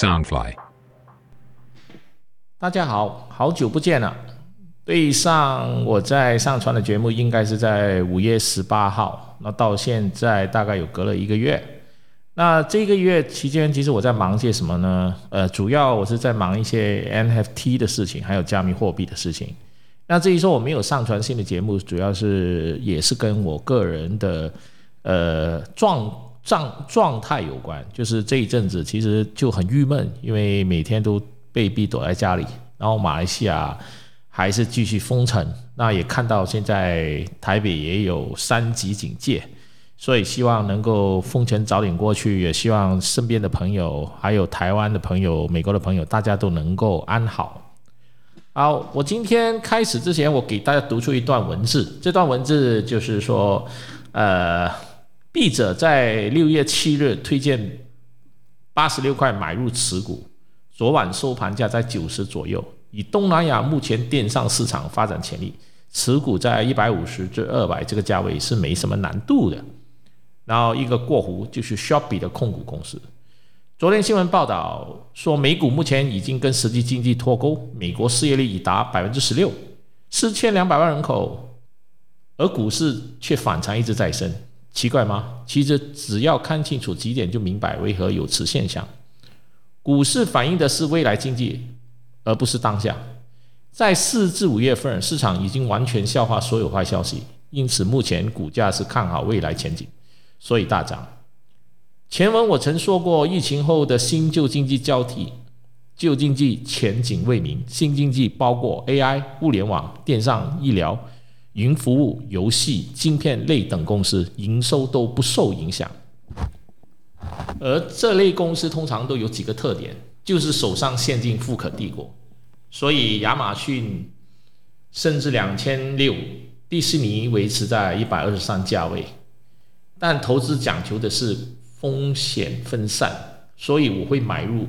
Soundfly，大家好，好久不见了。对上我在上传的节目应该是在五月十八号，那到现在大概有隔了一个月。那这个月期间，其实我在忙些什么呢？呃，主要我是在忙一些 NFT 的事情，还有加密货币的事情。那至于说我没有上传新的节目，主要是也是跟我个人的呃状状状态有关。就是这一阵子其实就很郁闷，因为每天都被逼躲在家里，然后马来西亚还是继续封城。那也看到现在台北也有三级警戒。所以希望能够封城早点过去，也希望身边的朋友，还有台湾的朋友、美国的朋友，大家都能够安好。好，我今天开始之前，我给大家读出一段文字。这段文字就是说，呃，笔者在六月七日推荐八十六块买入持股，昨晚收盘价在九十左右。以东南亚目前电商市场发展潜力，持股在一百五十至二百这个价位是没什么难度的。然后一个过湖就是 Shopee 的控股公司。昨天新闻报道说，美股目前已经跟实际经济脱钩，美国失业率已达百分之十六，四千两百万人口，而股市却反常一直在升，奇怪吗？其实只要看清楚几点，就明白为何有此现象。股市反映的是未来经济，而不是当下。在四至五月份，市场已经完全消化所有坏消息，因此目前股价是看好未来前景。所以大涨。前文我曾说过，疫情后的新旧经济交替，旧经济前景未明，新经济包括 AI、物联网、电商、医疗、云服务、游戏、晶片类等公司营收都不受影响。而这类公司通常都有几个特点，就是手上现金富可敌国。所以亚马逊甚至两千六，迪士尼维持在一百二十三价位。但投资讲求的是风险分散，所以我会买入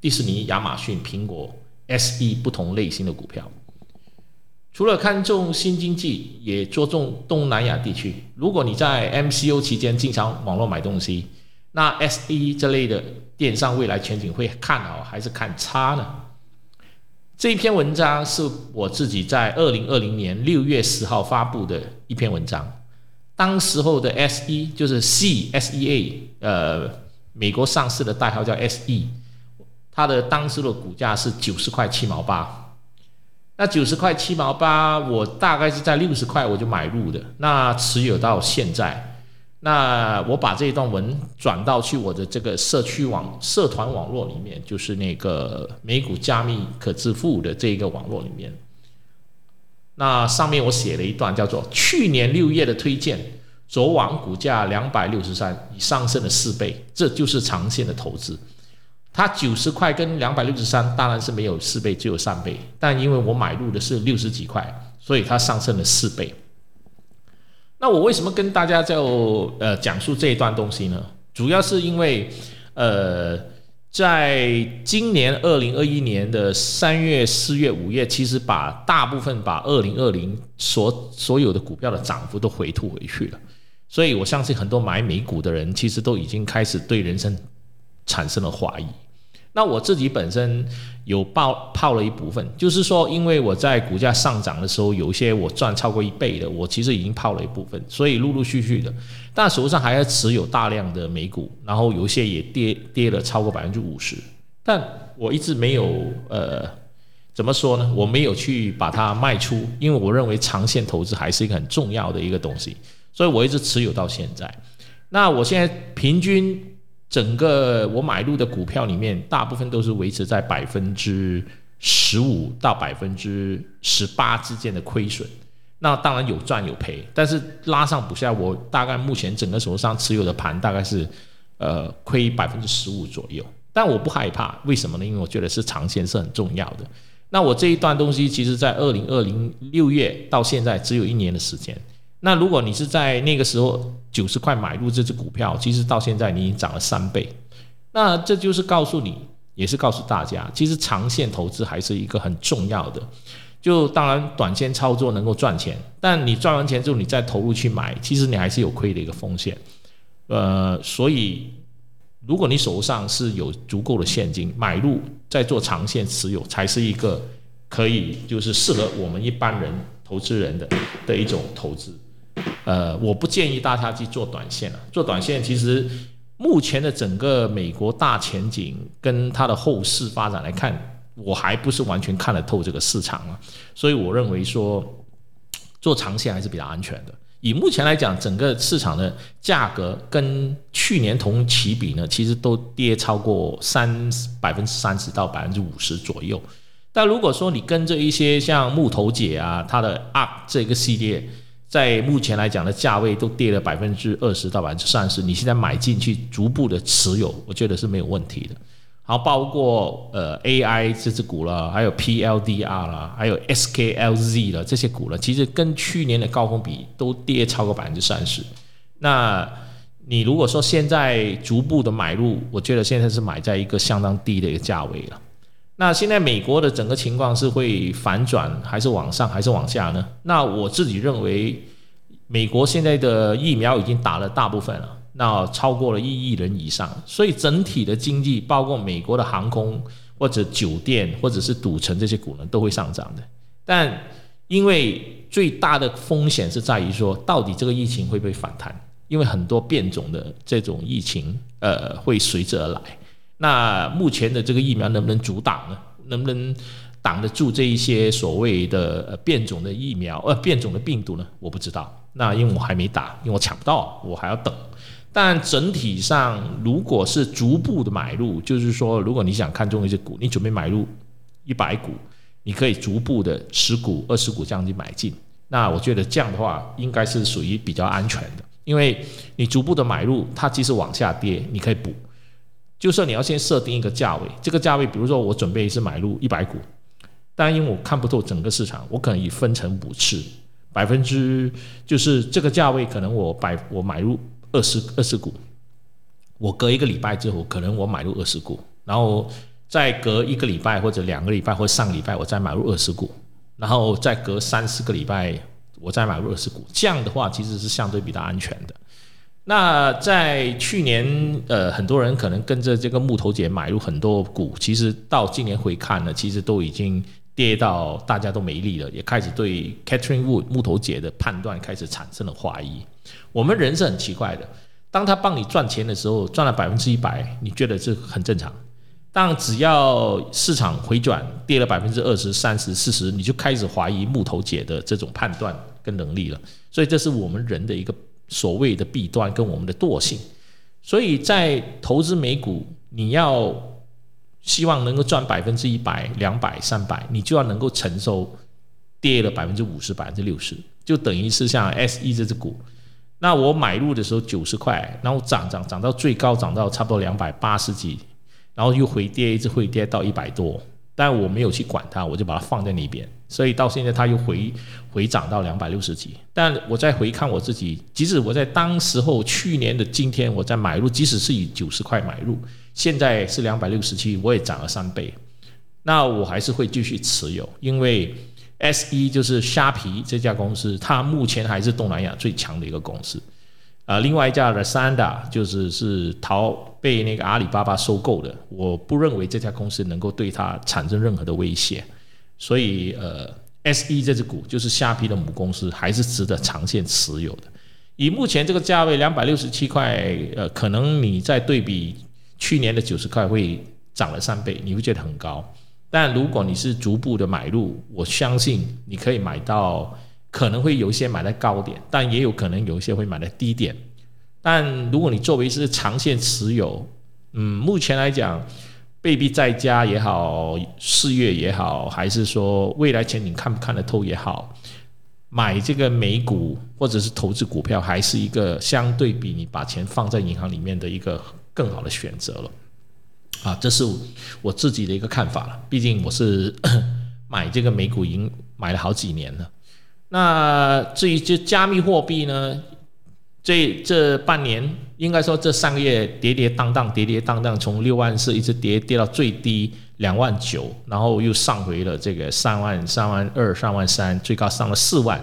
迪士尼、亚马逊、苹果、S E 不同类型的股票。除了看重新经济，也着重东南亚地区。如果你在 M C O 期间经常网络买东西，那 S E 这类的电商未来前景会看好还是看差呢？这一篇文章是我自己在二零二零年六月十号发布的一篇文章。当时候的 S E 就是 C S E A，呃，美国上市的代号叫 S E，它的当时的股价是九十块七毛八。那九十块七毛八，我大概是在六十块我就买入的，那持有到现在。那我把这一段文转到去我的这个社区网、社团网络里面，就是那个美股加密可支付的这一个网络里面。那上面我写了一段，叫做去年六月的推荐，昨晚股价两百六十三，已上升了四倍，这就是长线的投资。它九十块跟两百六十三当然是没有四倍，只有三倍，但因为我买入的是六十几块，所以它上升了四倍。那我为什么跟大家就呃讲述这一段东西呢？主要是因为呃。在今年二零二一年的三月、四月、五月，其实把大部分把二零二零所所有的股票的涨幅都回吐回去了，所以我相信很多买美股的人，其实都已经开始对人生产生了怀疑。那我自己本身有报泡了一部分，就是说，因为我在股价上涨的时候，有一些我赚超过一倍的，我其实已经泡了一部分，所以陆陆续续的，但手上还要持有大量的美股，然后有一些也跌跌了超过百分之五十，但我一直没有呃，怎么说呢？我没有去把它卖出，因为我认为长线投资还是一个很重要的一个东西，所以我一直持有到现在。那我现在平均。整个我买入的股票里面，大部分都是维持在百分之十五到百分之十八之间的亏损。那当然有赚有赔，但是拉上补下，我大概目前整个手上持有的盘大概是呃亏百分之十五左右。但我不害怕，为什么呢？因为我觉得是长线是很重要的。那我这一段东西，其实在二零二零六月到现在只有一年的时间。那如果你是在那个时候九十块买入这只股票，其实到现在你已经涨了三倍，那这就是告诉你，也是告诉大家，其实长线投资还是一个很重要的。就当然短线操作能够赚钱，但你赚完钱之后，你再投入去买，其实你还是有亏的一个风险。呃，所以如果你手上是有足够的现金，买入再做长线持有，才是一个可以就是适合我们一般人投资人的的一种投资。呃，我不建议大家去做短线了。做短线其实目前的整个美国大前景跟它的后市发展来看，我还不是完全看得透这个市场啊。所以我认为说做长线还是比较安全的。以目前来讲，整个市场的价格跟去年同期比呢，其实都跌超过三百分之三十到百分之五十左右。但如果说你跟着一些像木头姐啊，它的 UP 这个系列，在目前来讲的价位都跌了百分之二十到百分之三十，你现在买进去逐步的持有，我觉得是没有问题的。好，包括呃 AI 这只股了，还有 PLDR 啦，还有 SKLZ 了这些股了，其实跟去年的高峰比都跌超过百分之三十。那你如果说现在逐步的买入，我觉得现在是买在一个相当低的一个价位了。那现在美国的整个情况是会反转，还是往上，还是往下呢？那我自己认为，美国现在的疫苗已经打了大部分了。那超过了一亿人以上，所以整体的经济，包括美国的航空或者酒店或者是赌城这些股呢，都会上涨的。但因为最大的风险是在于说，到底这个疫情会不会反弹？因为很多变种的这种疫情，呃，会随之而来。那目前的这个疫苗能不能阻挡呢？能不能挡得住这一些所谓的变种的疫苗？呃，变种的病毒呢？我不知道。那因为我还没打，因为我抢不到，我还要等。但整体上，如果是逐步的买入，就是说，如果你想看中一只股，你准备买入一百股，你可以逐步的十股、二十股这样去买进。那我觉得这样的话，应该是属于比较安全的，因为你逐步的买入，它即使往下跌，你可以补。就算你要先设定一个价位，这个价位，比如说我准备是买入一百股，但因为我看不透整个市场，我可能以分成五次，百分之就是这个价位，可能我百我买入。二十二十股，我隔一个礼拜之后，可能我买入二十股，然后再隔一个礼拜或者两个礼拜或上个礼拜，我再买入二十股，然后再隔三四个礼拜，我再买入二十股。这样的话，其实是相对比较安全的。那在去年，呃，很多人可能跟着这个木头姐买入很多股，其实到今年回看呢，其实都已经跌到大家都没力了，也开始对 Catherine Wood 木头姐的判断开始产生了怀疑。我们人是很奇怪的，当他帮你赚钱的时候，赚了百分之一百，你觉得这很正常；但只要市场回转，跌了百分之二十三十四十，你就开始怀疑木头姐的这种判断跟能力了。所以这是我们人的一个所谓的弊端跟我们的惰性。所以在投资美股，你要希望能够赚百分之一百、两百、三百，你就要能够承受跌了百分之五十、百分之六十，就等于是像 S E 这只股。那我买入的时候九十块，然后涨涨涨到最高涨到差不多两百八十几，然后又回跌，一直回跌到一百多，但我没有去管它，我就把它放在那边，所以到现在它又回回涨到两百六十几。但我再回看我自己，即使我在当时候去年的今天我在买入，即使是以九十块买入，现在是两百六十七，我也涨了三倍，那我还是会继续持有，因为。S 一就是虾皮这家公司，它目前还是东南亚最强的一个公司。啊，另外一家的 Sanda 就是是淘被那个阿里巴巴收购的，我不认为这家公司能够对它产生任何的威胁。所以，呃，SE 这只股就是虾皮的母公司，还是值得长线持有的。以目前这个价位两百六十七块，呃，可能你在对比去年的九十块会涨了三倍，你会觉得很高。但如果你是逐步的买入，我相信你可以买到，可能会有一些买在高点，但也有可能有一些会买在低点。但如果你作为是长线持有，嗯，目前来讲，被逼在家也好，四月也好，还是说未来前景看不看得透也好，买这个美股或者是投资股票，还是一个相对比你把钱放在银行里面的一个更好的选择了。啊，这是我自己的一个看法了。毕竟我是买这个美股已经买了好几年了。那至于这加密货币呢？这这半年应该说这三个月跌跌荡荡，跌跌荡荡，从六万四一直跌跌到最低两万九，然后又上回了这个三万、三万二、三万三，最高上了四万。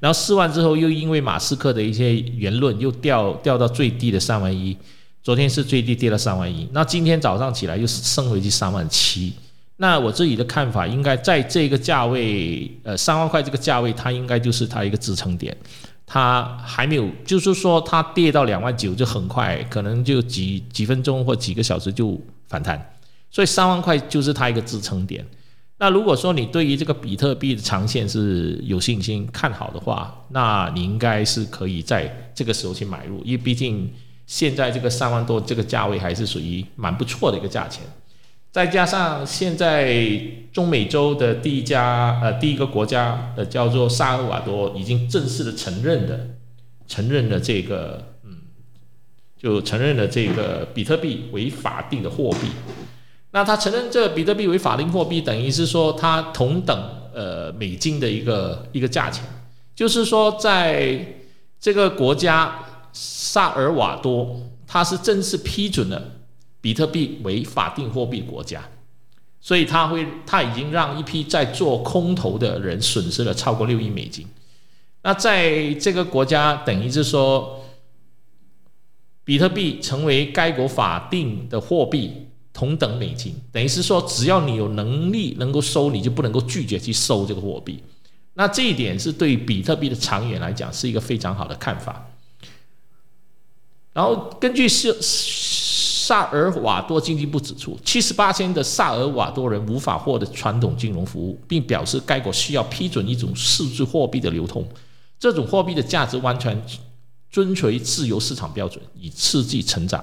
然后四万之后又因为马斯克的一些言论又掉掉到最低的三万一。昨天是最低跌了三万一，那今天早上起来又升回去三万七。那我自己的看法，应该在这个价位，呃，三万块这个价位，它应该就是它一个支撑点。它还没有，就是说它跌到两万九就很快，可能就几几分钟或几个小时就反弹。所以三万块就是它一个支撑点。那如果说你对于这个比特币的长线是有信心看好的话，那你应该是可以在这个时候去买入，因为毕竟。现在这个三万多这个价位还是属于蛮不错的一个价钱，再加上现在中美洲的第一家呃第一个国家呃叫做萨尔瓦多已经正式的承认的承认了这个嗯就承认了这个比特币为法定的货币，那他承认这比特币为法定货币，等于是说它同等呃美金的一个一个价钱，就是说在这个国家。萨尔瓦多，它是正式批准了比特币为法定货币国家，所以它会，它已经让一批在做空头的人损失了超过六亿美金。那在这个国家，等于是说，比特币成为该国法定的货币，同等美金，等于是说，只要你有能力能够收，你就不能够拒绝去收这个货币。那这一点是对比特币的长远来讲，是一个非常好的看法。然后根据萨萨尔瓦多经济部指出，七十八千的萨尔瓦多人无法获得传统金融服务，并表示该国需要批准一种数字货币的流通。这种货币的价值完全遵循自由市场标准，以刺激成长。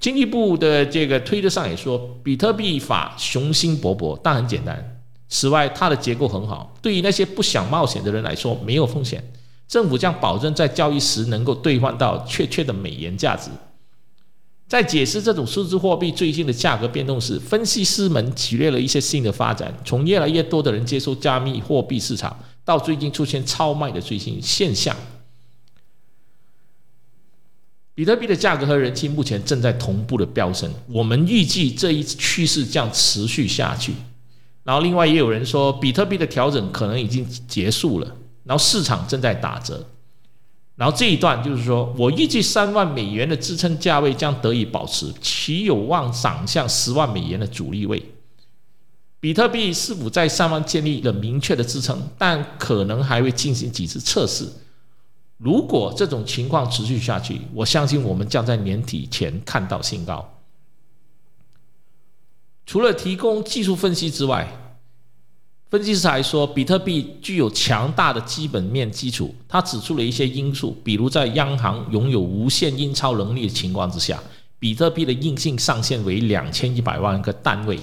经济部的这个推特上也说，比特币法雄心勃勃，但很简单。此外，它的结构很好，对于那些不想冒险的人来说，没有风险。政府将保证在交易时能够兑换到确切的美元价值。在解释这种数字货币最近的价格变动时，分析师们举例了一些新的发展：从越来越多的人接受加密货币市场，到最近出现超卖的最新现象。比特币的价格和人气目前正在同步的飙升，我们预计这一趋势将持续下去。然后，另外也有人说，比特币的调整可能已经结束了。然后市场正在打折，然后这一段就是说我预计三万美元的支撑价位将得以保持，其有望涨向十万美元的阻力位。比特币是否在上方建立了明确的支撑？但可能还会进行几次测试。如果这种情况持续下去，我相信我们将在年底前看到新高。除了提供技术分析之外，分析师还说，比特币具有强大的基本面基础。他指出了一些因素，比如在央行拥有无限印钞能力的情况之下，比特币的硬性上限为两千一百万个单位。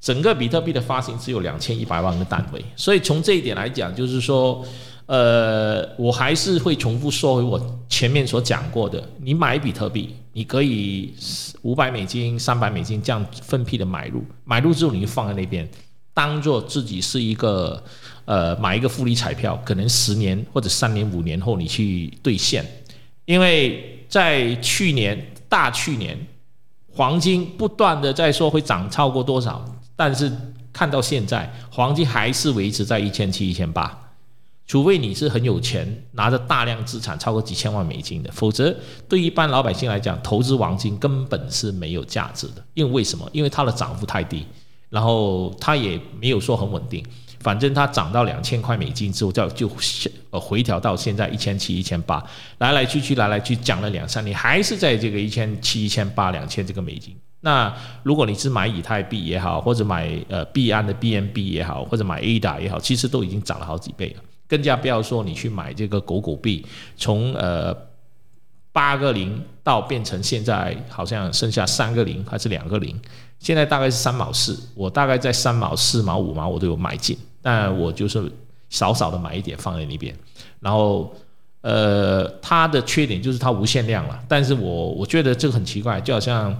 整个比特币的发行只有两千一百万个单位，所以从这一点来讲，就是说，呃，我还是会重复说回我前面所讲过的：你买比特币，你可以五百美金、三百美金这样分批的买入，买入之后你就放在那边。当做自己是一个，呃，买一个复利彩票，可能十年或者三年、五年后你去兑现，因为在去年大去年，黄金不断的在说会涨超过多少，但是看到现在，黄金还是维持在一千七、一千八，除非你是很有钱，拿着大量资产超过几千万美金的，否则对一般老百姓来讲，投资黄金根本是没有价值的，因为为什么？因为它的涨幅太低。然后它也没有说很稳定，反正它涨到两千块美金之后，就就呃回调到现在一千七、一千八，来来去去，来来去讲了两三年，还是在这个一千七、一千八、两千这个美金。那如果你是买以太币也好，或者买呃币安的 BNB 也好，或者买 ADA 也好，其实都已经涨了好几倍了。更加不要说你去买这个狗狗币，从呃八个零到变成现在好像剩下三个零还是两个零。现在大概是三毛四，我大概在三毛、四毛、五毛我都有买进，但我就是少少的买一点放在那边。然后，呃，它的缺点就是它无限量了。但是我我觉得这个很奇怪，就好像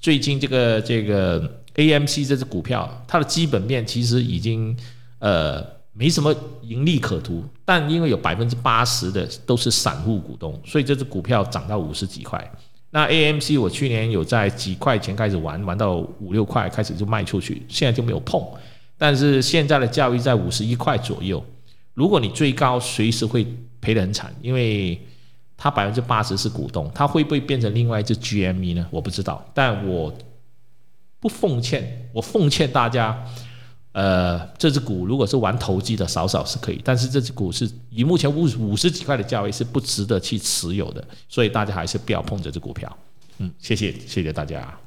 最近这个这个 AMC 这只股票，它的基本面其实已经呃没什么盈利可图，但因为有百分之八十的都是散户股东，所以这只股票涨到五十几块。那 AMC 我去年有在几块钱开始玩，玩到五六块开始就卖出去，现在就没有碰。但是现在的价位在五十一块左右，如果你追高，随时会赔得很惨，因为它百分之八十是股东，它会不会变成另外一只 GME 呢？我不知道，但我不奉劝，我奉劝大家，呃，这只股如果是玩投机的，少少是可以，但是这只股是以目前五五十几块的价位是不值得去持有的，所以大家还是不要碰这只股票。嗯，谢谢，谢谢大家。